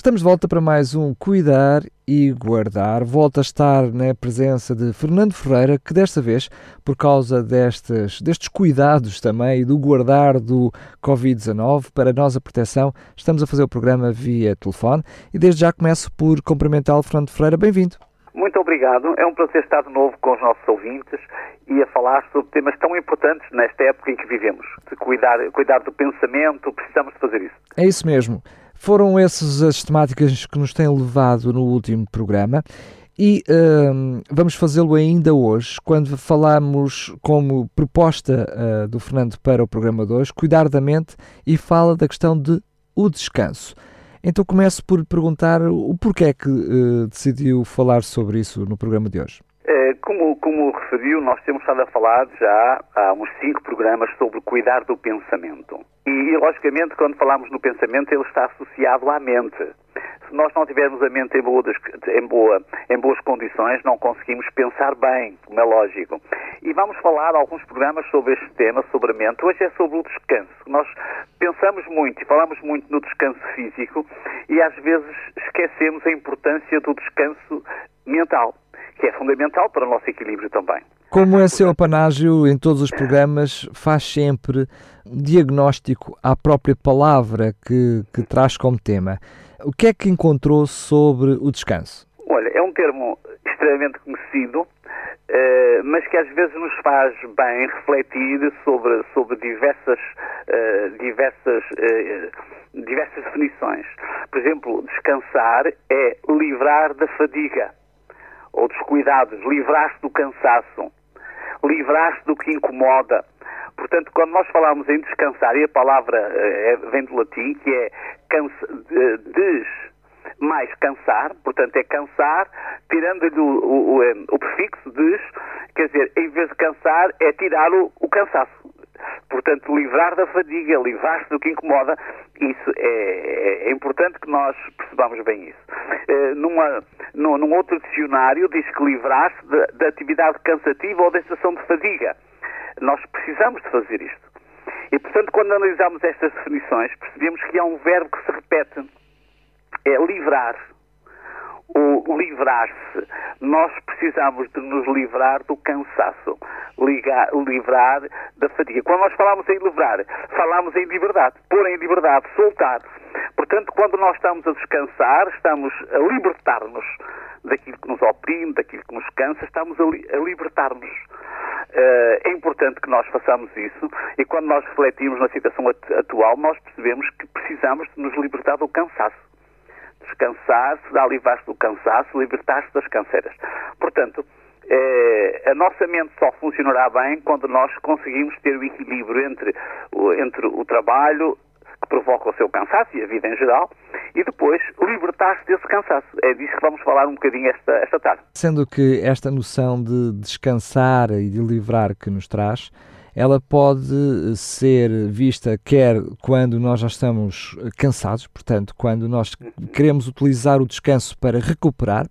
Estamos de volta para mais um Cuidar e Guardar. Volta a estar na presença de Fernando Ferreira, que desta vez, por causa destes, destes cuidados também e do guardar do Covid-19 para a nossa proteção, estamos a fazer o programa via telefone. E desde já começo por cumprimentá-lo, Fernando Ferreira. Bem-vindo. Muito obrigado. É um prazer estar de novo com os nossos ouvintes e a falar sobre temas tão importantes nesta época em que vivemos. De cuidar, cuidar do pensamento, precisamos de fazer isso. É isso mesmo. Foram essas as temáticas que nos têm levado no último programa e uh, vamos fazê-lo ainda hoje, quando falamos como proposta uh, do Fernando para o programa de hoje, cuidar da mente e fala da questão de o descanso. Então começo por perguntar o porquê é que uh, decidiu falar sobre isso no programa de hoje. Como, como referiu, nós temos estado a falar já há uns cinco programas sobre cuidar do pensamento. E, e, logicamente, quando falamos no pensamento, ele está associado à mente. Se nós não tivermos a mente em, boa, em, boa, em boas condições, não conseguimos pensar bem, como é lógico. E vamos falar alguns programas sobre este tema, sobre a mente. Hoje é sobre o descanso. Nós pensamos muito e falamos muito no descanso físico e às vezes esquecemos a importância do descanso mental que é fundamental para o nosso equilíbrio também. Como é seu apanágio em todos os programas, faz sempre diagnóstico à própria palavra que, que traz como tema. O que é que encontrou sobre o descanso? Olha, é um termo extremamente conhecido, Uh, mas que às vezes nos faz bem refletir sobre, sobre diversas, uh, diversas, uh, diversas definições. Por exemplo, descansar é livrar da fadiga ou descuidados, livrar-se do cansaço, livrar-se do que incomoda. Portanto, quando nós falamos em descansar, e a palavra é, vem do latim, que é cansa, des mais cansar, portanto é cansar, tirando-lhe o, o, o, o, prefixo des, quer dizer, em vez de cansar, é tirar o, o cansaço. Portanto, livrar da fadiga, livrar-se do que incomoda, isso é, é, é, importante que nós percebamos bem isso. Uh, numa, num, num, outro dicionário diz que livrar-se da atividade cansativa ou da estação de fadiga. Nós precisamos de fazer isto. E, portanto, quando analisamos estas definições, percebemos que há um verbo que se repete. É livrar o livrar-se. Nós precisamos de nos livrar do cansaço, ligar, livrar da fadiga. Quando nós falamos em livrar, falamos em liberdade, pôr em liberdade, soltar. Portanto, quando nós estamos a descansar, estamos a libertar-nos daquilo que nos oprime, daquilo que nos cansa, estamos a, li a libertar-nos. Uh, é importante que nós façamos isso e quando nós refletimos na situação atual, nós percebemos que precisamos de nos libertar do cansaço descansar-se, dá livrar-se do cansaço, libertar-se das canseiras. Portanto, a nossa mente só funcionará bem quando nós conseguimos ter o equilíbrio entre entre o trabalho que provoca o seu cansaço e a vida em geral, e depois libertar-se desse cansaço. É disso que vamos falar um bocadinho esta, esta tarde. Sendo que esta noção de descansar e de livrar que nos traz ela pode ser vista quer quando nós já estamos cansados, portanto, quando nós queremos utilizar o descanso para recuperar,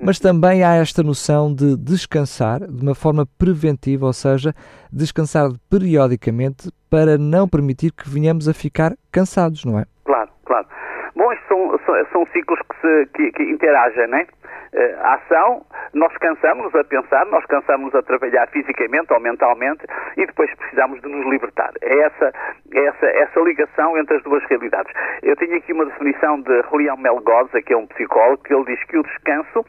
mas também há esta noção de descansar de uma forma preventiva, ou seja, descansar periodicamente para não permitir que venhamos a ficar cansados, não é? Claro, claro. Bom, estes são, são, ciclos que, se, que, que interagem, não é? uh, ação, nós cansamos-nos a pensar, nós cansamos-nos a trabalhar fisicamente ou mentalmente e depois precisamos de nos libertar. É essa, é essa, essa ligação entre as duas realidades. Eu tenho aqui uma definição de Julião Melgoza, que é um psicólogo, que ele diz que o descanso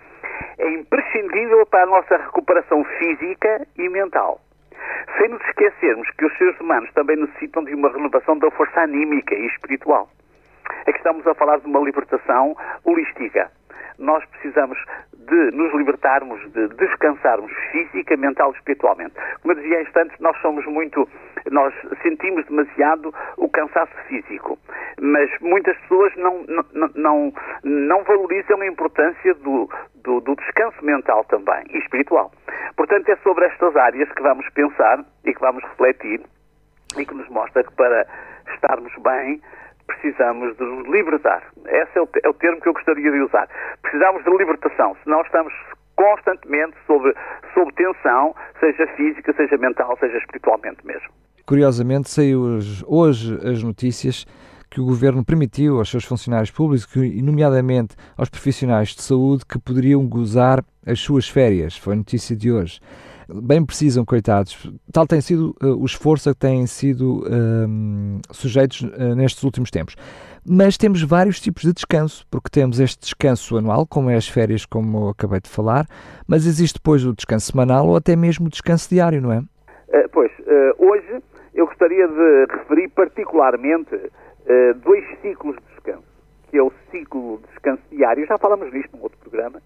é imprescindível para a nossa recuperação física e mental. Sem nos esquecermos que os seres humanos também necessitam de uma renovação da força anímica e espiritual. Aqui estamos a falar de uma libertação holística nós precisamos de nos libertarmos, de descansarmos física, mental e espiritualmente. Como eu dizia há instantes, nós somos muito, nós sentimos demasiado o cansaço físico, mas muitas pessoas não, não, não, não valorizam a importância do, do, do descanso mental também e espiritual. Portanto, é sobre estas áreas que vamos pensar e que vamos refletir e que nos mostra que para estarmos bem precisamos de nos libertar. Esse é o, é o termo que eu gostaria de usar. Precisamos de libertação, senão estamos constantemente sob, sob tensão, seja física, seja mental, seja espiritualmente mesmo. Curiosamente, saiu hoje as notícias que o governo permitiu aos seus funcionários públicos, nomeadamente aos profissionais de saúde, que poderiam gozar as suas férias. Foi notícia de hoje. Bem precisam, coitados. Tal tem sido uh, o esforço a que têm sido uh, sujeitos uh, nestes últimos tempos. Mas temos vários tipos de descanso, porque temos este descanso anual, como é as férias, como acabei de falar, mas existe depois o descanso semanal ou até mesmo o descanso diário, não é? Eh, pois, hoje eu gostaria de referir particularmente uh, dois ciclos de descanso, que é o ciclo de descanso diário, já falamos nisto num outro programa,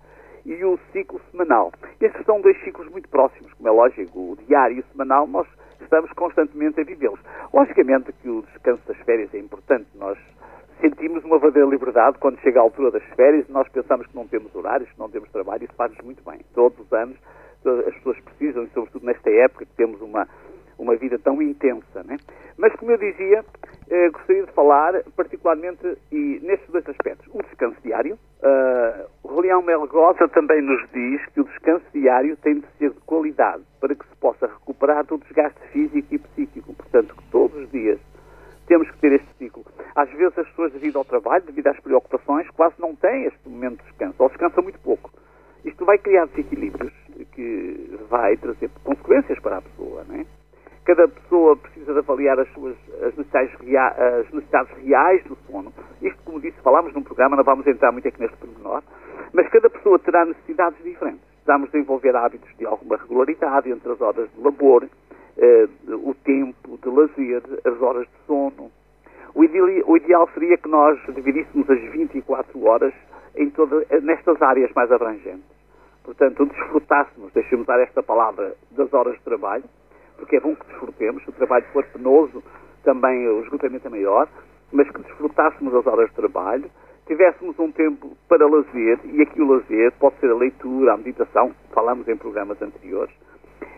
e o ciclo semanal. Estes são dois ciclos muito próximos, como é lógico, o diário e o semanal, nós estamos constantemente a vivê-los. Logicamente que o descanso das férias é importante, nós sentimos uma verdadeira liberdade quando chega a altura das férias, nós pensamos que não temos horários, que não temos trabalho, isso faz-nos muito bem. Todos os anos as pessoas precisam, e sobretudo nesta época que temos uma, uma vida tão intensa. Né? Mas, como eu dizia, eh, falar particularmente e nestes dois aspectos. O descanso diário. Uh, o Leão Melgosa também nos diz que o descanso diário tem de ser de qualidade para que se possa recuperar do desgaste físico e psíquico. Portanto, que todos os dias temos que ter este ciclo. Às vezes as pessoas, devido ao trabalho, devido às preocupações, quase não têm este momento de descanso, ou descansam muito pouco. Isto vai criar desequilíbrios que vai trazer consequências para a pessoa, não é? Cada pessoa precisa de avaliar as suas as necessidades, rea, as necessidades reais do sono. Isto, como disse, falámos num programa, não vamos entrar muito aqui neste pormenor, mas cada pessoa terá necessidades diferentes. Precisamos desenvolver hábitos de alguma regularidade entre as horas de labor, eh, o tempo de lazer, as horas de sono. O ideal, o ideal seria que nós dividíssemos as 24 horas em toda, nestas áreas mais abrangentes. Portanto, desfrutássemos, deixemos usar esta palavra, das horas de trabalho, porque é bom que desfrutemos. Se o trabalho for penoso, também o esgotamento é maior, mas que desfrutássemos as horas de trabalho, tivéssemos um tempo para lazer, e aqui o lazer pode ser a leitura, a meditação, falamos em programas anteriores,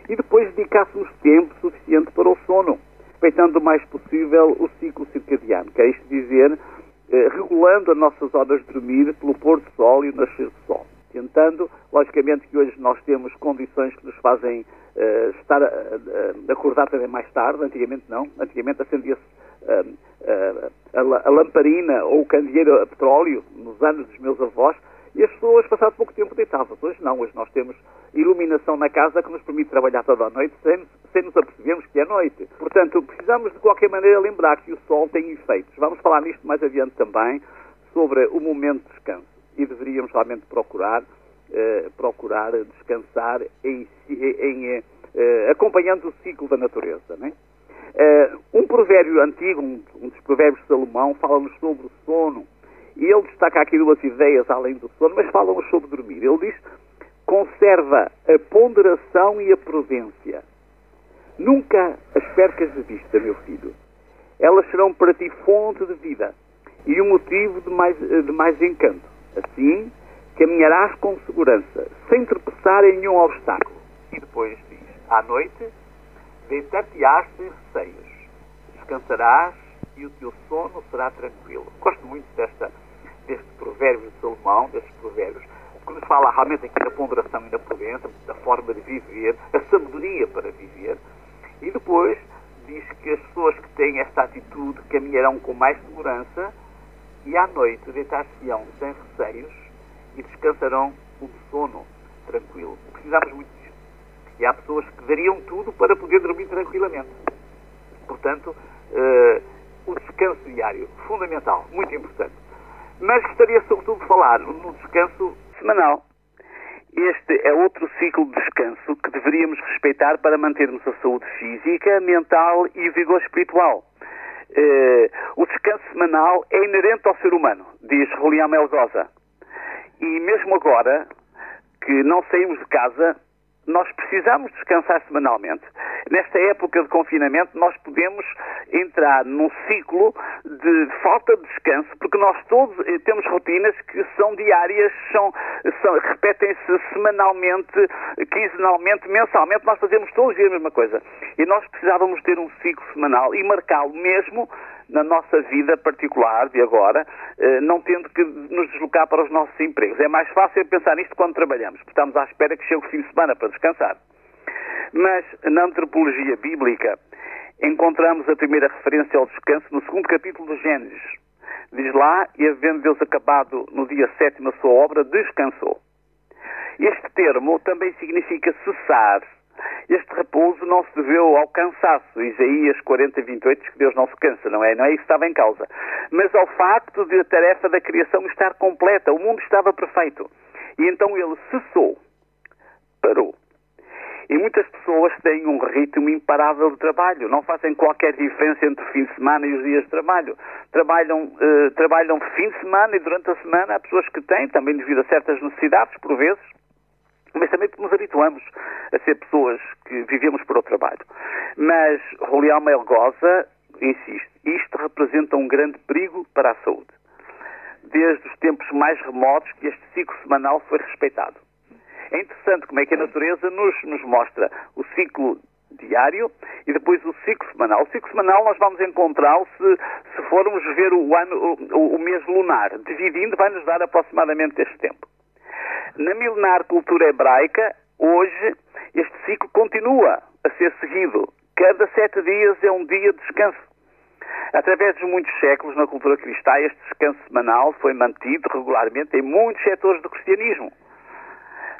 e depois dedicássemos tempo suficiente para o sono, respeitando o mais possível o ciclo circadiano, que é isto dizer, eh, regulando as nossas horas de dormir pelo pôr do sol e o nascer do sol. Tentando, logicamente que hoje nós temos condições que nos fazem uh, estar a, a, acordar também mais tarde, antigamente não, antigamente acendia-se uh, uh, a, a, lamparina ou o candeeiro a petróleo nos anos dos meus avós e as pessoas, passado pouco tempo, deitavam. Hoje não, hoje nós temos iluminação na casa que nos permite trabalhar toda a noite sem, sem nos apercebermos que é noite. Portanto, precisamos de qualquer maneira lembrar que o sol tem efeitos. Vamos falar nisto mais adiante também, sobre o momento de descanso. E deveríamos realmente procurar, eh, procurar descansar em, em, eh, acompanhando o ciclo da natureza. Né? Eh, um provérbio antigo, um, um dos provérbios de Salomão, fala-nos sobre o sono e ele destaca aqui duas ideias além do sono, mas fala sobre dormir. Ele diz: conserva a ponderação e a prudência. Nunca as percas de vista, meu filho. Elas serão para ti fonte de vida e um motivo de mais, de mais encanto. Assim, caminharás com segurança, sem tropeçar em nenhum obstáculo. E depois diz: à noite, deitar-te-ás sem receios, descansarás e o teu sono será tranquilo. Gosto muito desta deste provérbio de Salomão, destes provérbios, que nos fala realmente aqui da ponderação e da prudência, da forma de viver, a sabedoria para viver. E depois diz que as pessoas que têm esta atitude caminharão com mais segurança e à noite deitar-se-ão sem receios e descansarão um sono tranquilo. Precisamos muito disto. E há pessoas que dariam tudo para poder dormir tranquilamente. Portanto, uh, o descanso diário, fundamental, muito importante mas gostaria sobretudo de falar no descanso semanal. Este é outro ciclo de descanso que deveríamos respeitar para mantermos a saúde física, mental e o vigor espiritual. Uh, o descanso semanal é inerente ao ser humano, diz Julián Melgoza. E mesmo agora, que não saímos de casa, nós precisamos descansar semanalmente. Nesta época de confinamento, nós podemos entrar num ciclo de falta de descanso, porque nós todos eh, temos rotinas que são diárias, são, são repetem-se semanalmente, quinzenalmente, mensalmente, nós fazemos todos os dias a mesma coisa. E nós precisávamos ter um ciclo semanal e marcá-lo mesmo na nossa vida particular de agora, eh, não tendo que nos deslocar para os nossos empregos. É mais fácil pensar nisto quando trabalhamos, porque estamos à espera que chegue o fim de semana para descansar. Mas na antropologia bíblica encontramos a primeira referência ao descanso no segundo capítulo do Gênesis. Diz lá, e havendo Deus acabado no dia sétimo a sua obra, descansou. Este termo também significa cessar. Este repouso não se deveu ao cansaço, Isaías 40, 28 diz que Deus não se cansa, não é? Não é isso que estava em causa. Mas ao facto de a tarefa da criação estar completa, o mundo estava perfeito. E então ele cessou, parou. E muitas pessoas têm um ritmo imparável de trabalho, não fazem qualquer diferença entre o fim de semana e os dias de trabalho. Trabalham, eh, trabalham fim de semana e durante a semana há pessoas que têm, também devido a certas necessidades, por vezes, mas também porque nos habituamos a ser pessoas que vivemos para o trabalho. Mas Julião Melgoza insiste, isto representa um grande perigo para a saúde. Desde os tempos mais remotos que este ciclo semanal foi respeitado. É interessante como é que a natureza nos, nos mostra o ciclo diário e depois o ciclo semanal. O ciclo semanal nós vamos encontrá-lo se, se formos ver o, ano, o, o mês lunar. Dividindo vai nos dar aproximadamente este tempo. Na milenar cultura hebraica, hoje, este ciclo continua a ser seguido. Cada sete dias é um dia de descanso. Através de muitos séculos na cultura cristã, este descanso semanal foi mantido regularmente em muitos setores do cristianismo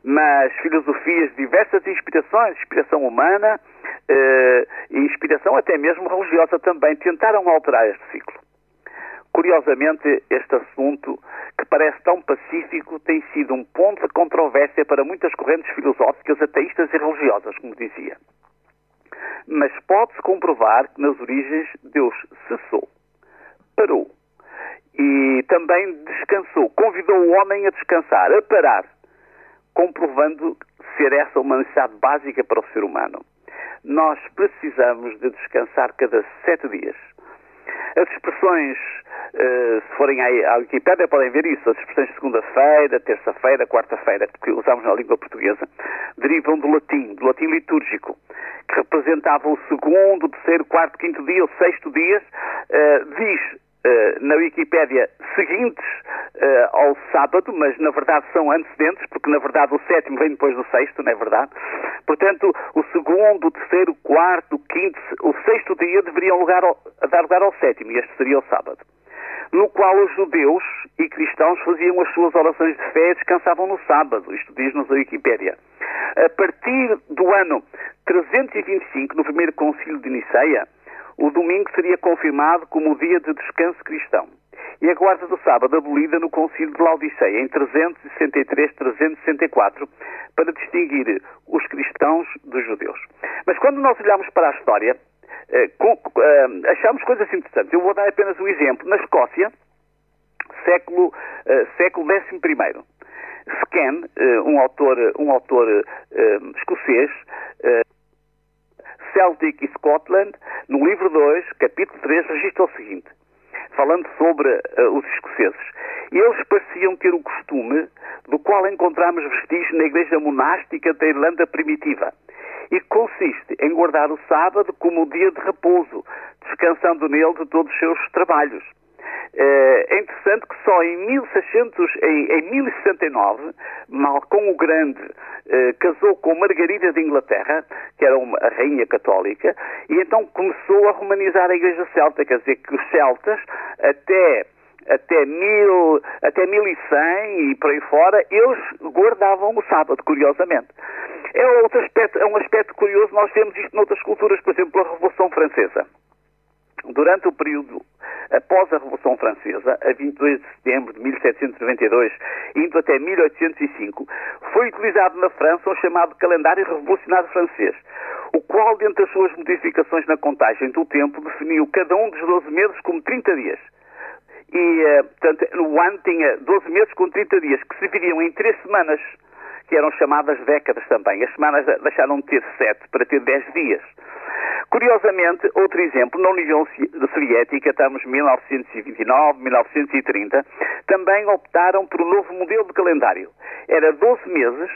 mas filosofias de diversas inspirações, inspiração humana eh, e inspiração até mesmo religiosa também, tentaram alterar este ciclo. Curiosamente, este assunto, que parece tão pacífico, tem sido um ponto de controvérsia para muitas correntes filosóficas, ateístas e religiosas, como dizia. Mas pode-se comprovar que nas origens Deus cessou, parou e também descansou, convidou o homem a descansar, a parar comprovando ser essa uma necessidade básica para o ser humano. Nós precisamos de descansar cada sete dias. As expressões, uh, se forem à, Wikipédia, podem ver isso. As expressões de segunda-feira, terça-feira, quarta-feira, que usamos na língua portuguesa, derivam do latim, do latim litúrgico, que representava o segundo, terceiro, quarto, quinto dia, o sexto dia. Uh, diz uh, na Wikipédia seguintes ao sábado, mas na verdade são antecedentes, porque na verdade o sétimo vem depois do sexto, não é verdade? Portanto, o segundo, o terceiro, o quarto, o quinto, o sexto dia deveriam lugar ao, dar lugar ao sétimo, e este seria o sábado. No qual os judeus e cristãos faziam as suas orações de fé e descansavam no sábado, isto diz-nos a Wikipédia. A partir do ano 325, no primeiro concílio de Niceia, o domingo seria confirmado como o dia de descanso cristão e a guarda do sábado abolida no concílio de Laodiceia em 363-364 para distinguir os cristãos dos judeus. Mas quando nós olhamos para a história, achamos coisas interessantes. Eu vou dar apenas um exemplo. Na Escócia, século, eh, século XI, Scan, um autor, um autor escocês, Celtic e Scotland, no livro 2, capítulo 3, registra o seguinte, falando sobre uh, os escoceses. Eles pareciam ter o costume do qual encontramos vestígios na igreja monástica da Irlanda primitiva e consiste em guardar o sábado como o dia de repouso, descansando nele de todos os seus trabalhos. Eh, é interessante que só em, 1600, em, em 1069, Malcom o Grande eh, casou com Margarida de Inglaterra, que era uma rainha católica, e então começou a romanizar a Igreja Celta, quer dizer que os celtas, até até, mil, até 1100 e por aí fora, eles guardavam o sábado, curiosamente. É, outro aspecto, é um aspecto curioso, nós vemos isto noutras culturas, por exemplo, a Revolução Francesa. Durante o período após a Revolução Francesa, a 22 de setembro de 1792, indo até 1805, foi utilizado na França um chamado calendário revolucionário francês, o qual, dentre as suas modificações na contagem do tempo, definiu cada um dos 12 meses como 30 dias. E, eh, portanto, o ano tinha 12 meses com 30 dias, que se dividiam em três semanas, que eram chamadas décadas também. As semanas deixaram de ter sete para ter 10 dias. Curiosamente, outro exemplo, na União Soviética, estamos em 1929, 1930, também optaram por um novo modelo de calendário. Era 12 meses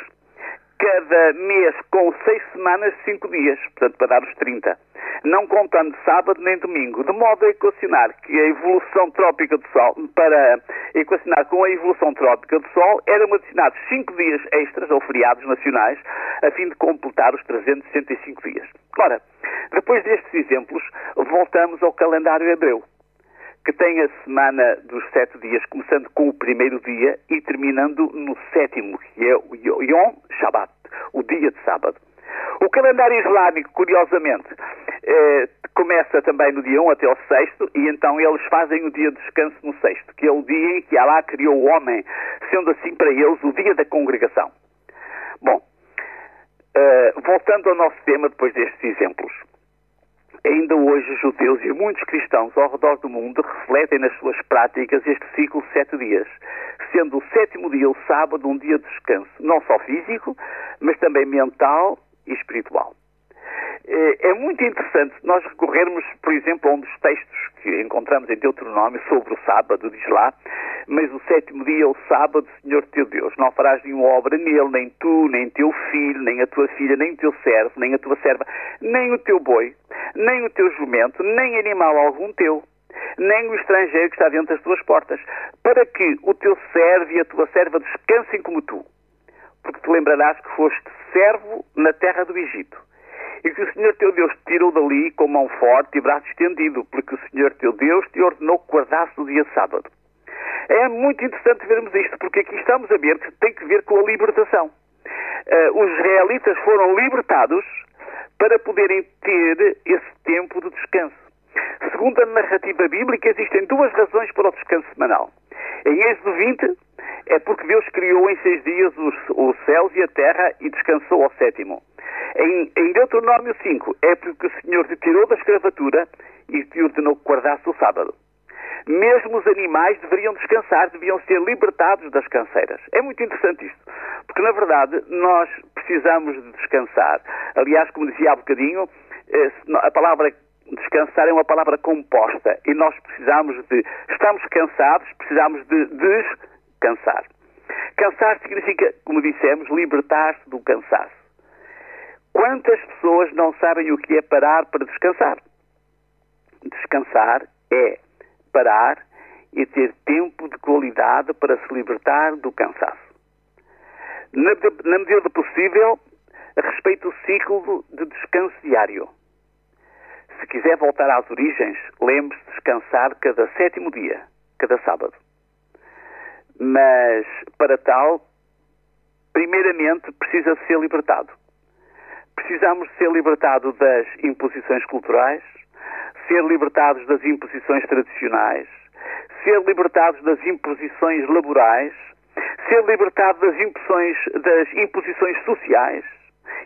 cada mês com seis semanas, cinco dias, portanto, para dar os 30. Não contando sábado nem domingo, de modo a equacionar que a evolução trópica do Sol, para equacionar com a evolução trópica do Sol, eram adicionados cinco dias extras ou feriados nacionais, a fim de completar os 365 dias. Ora, depois destes exemplos, voltamos ao calendário hebreu que tem a semana dos sete dias, começando com o primeiro dia e terminando no sétimo, que é o Yom Shabbat, o dia de sábado. O calendário islâmico, curiosamente, eh, começa também no dia 1 até o sexto, e então eles fazem o dia de descanso no sexto, que é o dia em que Allah criou o homem, sendo assim para eles o dia da congregação. Bom, eh, voltando ao nosso tema, depois destes exemplos. Ainda hoje, os judeus e muitos cristãos ao redor do mundo refletem nas suas práticas este ciclo de sete dias, sendo o sétimo dia, o sábado, um dia de descanso, não só físico, mas também mental e espiritual. É, é muito interessante nós recorrermos, por exemplo, a um dos textos que encontramos em Deuteronômio sobre o sábado, diz lá, mas o sétimo dia é o sábado, Senhor teu Deus. Não farás nenhuma obra nele, nem tu, nem teu filho, nem a tua filha, nem o teu servo, nem a tua serva, nem o teu boi, nem o teu jumento, nem animal algum teu, nem o estrangeiro que está dentro das tuas portas, para que o teu servo e a tua serva descansem como tu. Porque te lembrarás que foste servo na terra do Egito que o Senhor teu Deus te tirou dali com mão forte e braço estendido, porque o Senhor teu Deus te ordenou que guardasse o dia sábado. É muito interessante vermos isto, porque aqui estamos a ver que tem que ver com a libertação. Uh, os israelitas foram libertados para poderem ter esse tempo de descanso. Segundo a narrativa bíblica, existem duas razões para o descanso semanal. Em Êxodo 20, é porque Deus criou em seis dias os, os céus e a terra e descansou ao sétimo. Em, em Deuteronômio 5, é porque o Senhor te tirou da escravatura e te ordenou que guardasse o sábado. Mesmo os animais deveriam descansar, deviam ser libertados das canseiras. É muito interessante isto, porque na verdade nós precisamos de descansar. Aliás, como dizia há bocadinho, eh, a palavra descansar é uma palavra composta e nós precisamos de. Estamos cansados, precisamos de descansar. Cansar significa, como dissemos, libertar-se do cansaço. Quantas pessoas não sabem o que é parar para descansar? Descansar é parar e ter tempo de qualidade para se libertar do cansaço. Na, na medida do possível, respeite o ciclo de descanso diário. Se quiser voltar às origens, lembre-se de descansar cada sétimo dia, cada sábado. Mas, para tal, primeiramente precisa ser libertado. Precisamos ser libertados das imposições culturais, ser libertados das imposições tradicionais, ser libertados das imposições laborais, ser libertados das imposições, das imposições sociais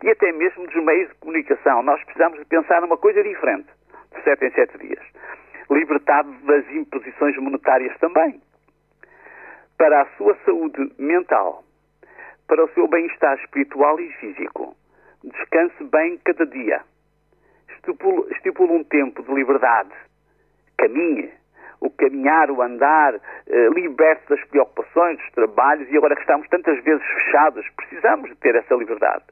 e até mesmo dos meios de comunicação. Nós precisamos de pensar numa coisa diferente, de sete em sete dias. Libertado das imposições monetárias também. Para a sua saúde mental, para o seu bem-estar espiritual e físico Descanse bem cada dia. Estipula, estipula um tempo de liberdade. Caminhe. O caminhar, o andar, eh, liberte das preocupações, dos trabalhos e agora que estamos tantas vezes fechados, precisamos de ter essa liberdade.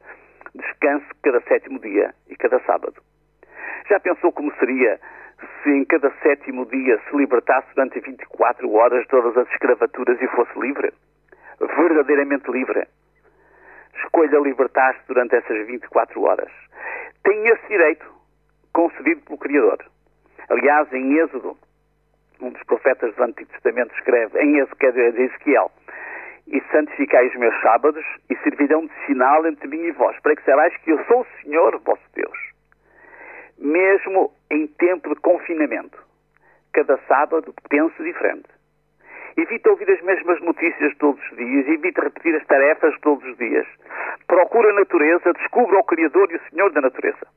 Descanse cada sétimo dia e cada sábado. Já pensou como seria se em cada sétimo dia se libertasse durante 24 horas todas as escravaturas e fosse livre? Verdadeiramente livre escolha libertar-se durante essas 24 horas. Tem esse direito concedido pelo Criador. Aliás, em Êxodo, um dos profetas do Antigo Testamento escreve, em de Ezequiel, e santificai os meus sábados e servirão de sinal entre mim e vós, para que saibais que eu sou o Senhor vosso Deus. Mesmo em tempo de confinamento, cada sábado pense diferente. Evita ouvir as mesmas notícias todos os dias, evita repetir as tarefas todos os dias. Procura a natureza, descubra o Criador e o Senhor da natureza.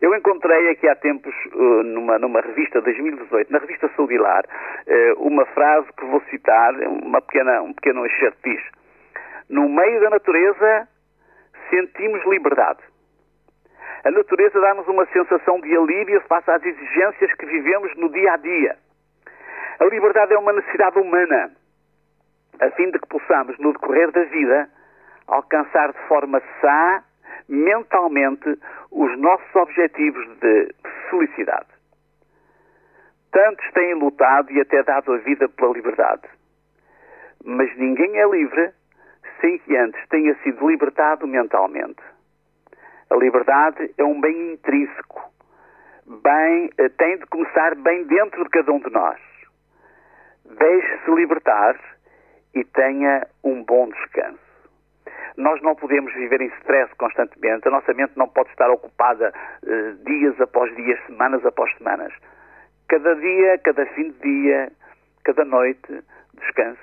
Eu encontrei aqui há tempos, eh, numa, numa revista de 2018, na revista Saudilar, eh, uma frase que vou citar, uma pequena, um pequeno excerto diz. No meio da natureza sentimos liberdade. A natureza dá-nos uma sensação de alívio face às exigências que vivemos no dia a dia. A liberdade é uma necessidade humana, a fim de que possamos, no decorrer da vida, alcançar de forma sã, mentalmente, os nossos objetivos de felicidade. Tantos têm lutado e até dado a vida pela liberdade. Mas ninguém é livre sem que antes tenha sido libertado mentalmente. A liberdade é um bem intrínseco. Bem, eh, tem de começar bem dentro de cada um de nós. Deixe-se libertar e tenha um bom descanso. Nós não podemos viver em stress constantemente, a nossa mente não pode estar ocupada uh, dias após dias, semanas após semanas. Cada dia, cada fim de dia, cada noite, descanse.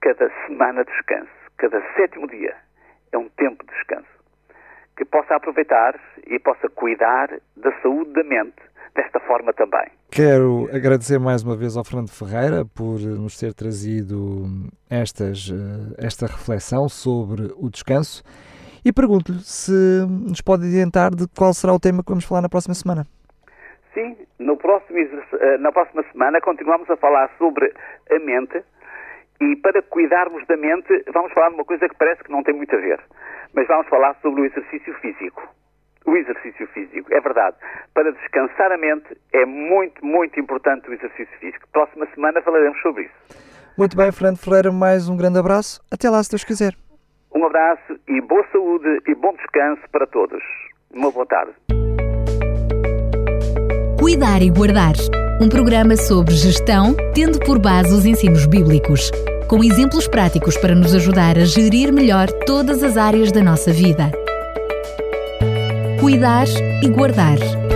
Cada semana, descanse. Cada sétimo dia é um tempo de descanso. Que possa aproveitar e possa cuidar da saúde da mente desta forma também. Quero agradecer mais uma vez ao Fernando Ferreira por nos ter trazido estas, eh, esta reflexão sobre o descanso e pergunto-lhe se nos pode adiantar de qual será o tema que vamos falar na próxima semana. Sim, no próximo, eh, na próxima semana continuamos a falar sobre a mente e para cuidarmos da mente vamos falar de uma coisa que parece que não tem muito a ver, mas vamos falar sobre o exercício físico o exercício físico. É verdade. Para descansar a mente é muito, muito importante o exercício físico. Próxima semana falaremos sobre isso. Muito bem, Fernando Ferreira, mais um grande abraço. Até lá, se Deus quiser. Um abraço e boa saúde e bom descanso para todos. Uma boa tarde. Cuidar e Guardar um programa sobre gestão, tendo por base os ensinos bíblicos, com exemplos práticos para nos ajudar a gerir melhor todas as áreas da nossa vida cuidar e guardar.